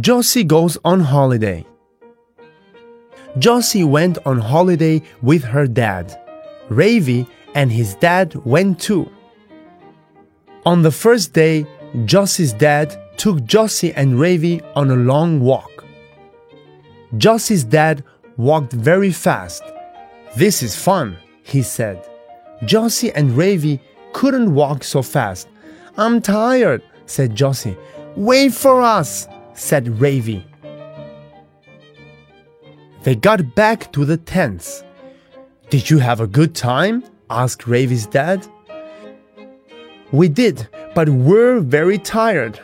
Josie goes on holiday. Josie went on holiday with her dad. Ravi and his dad went too. On the first day, Josie's dad took Josie and Ravi on a long walk. Josie's dad walked very fast. This is fun, he said. Josie and Ravi couldn't walk so fast. I'm tired, said Josie. Wait for us, said Ravi. They got back to the tents. Did you have a good time? asked Ravi's dad. We did, but we're very tired,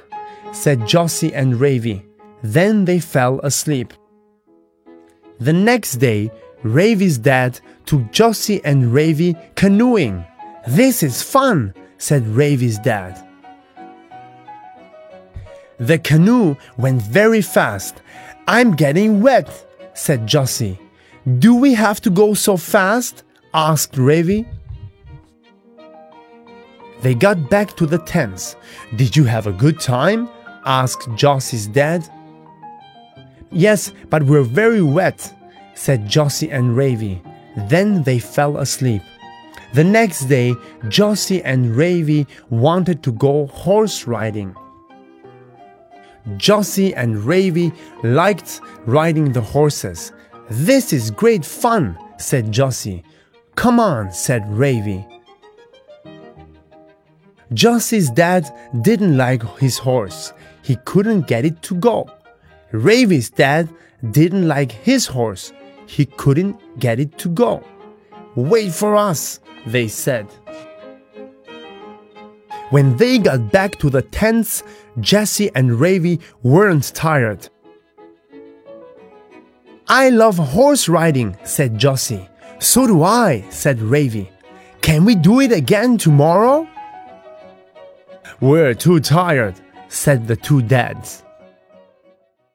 said Josie and Ravi. Then they fell asleep. The next day, Ravi's dad took Josie and Ravi canoeing. This is fun, said Ravi's dad. The canoe went very fast. I'm getting wet, said Josie. Do we have to go so fast? asked Ravi. They got back to the tents. Did you have a good time? asked Josie's dad. Yes, but we're very wet, said Josie and Ravi. Then they fell asleep. The next day, Josie and Ravi wanted to go horse riding. Josie and Ravi liked riding the horses. This is great fun, said Josie. Come on, said Ravi. Josie's dad didn't like his horse. He couldn't get it to go. Ravi's dad didn't like his horse. He couldn't get it to go. Wait for us, they said. When they got back to the tents, Jesse and Ravi weren't tired. I love horse riding, said Josie. So do I, said Ravi. Can we do it again tomorrow? We're too tired, said the two dads.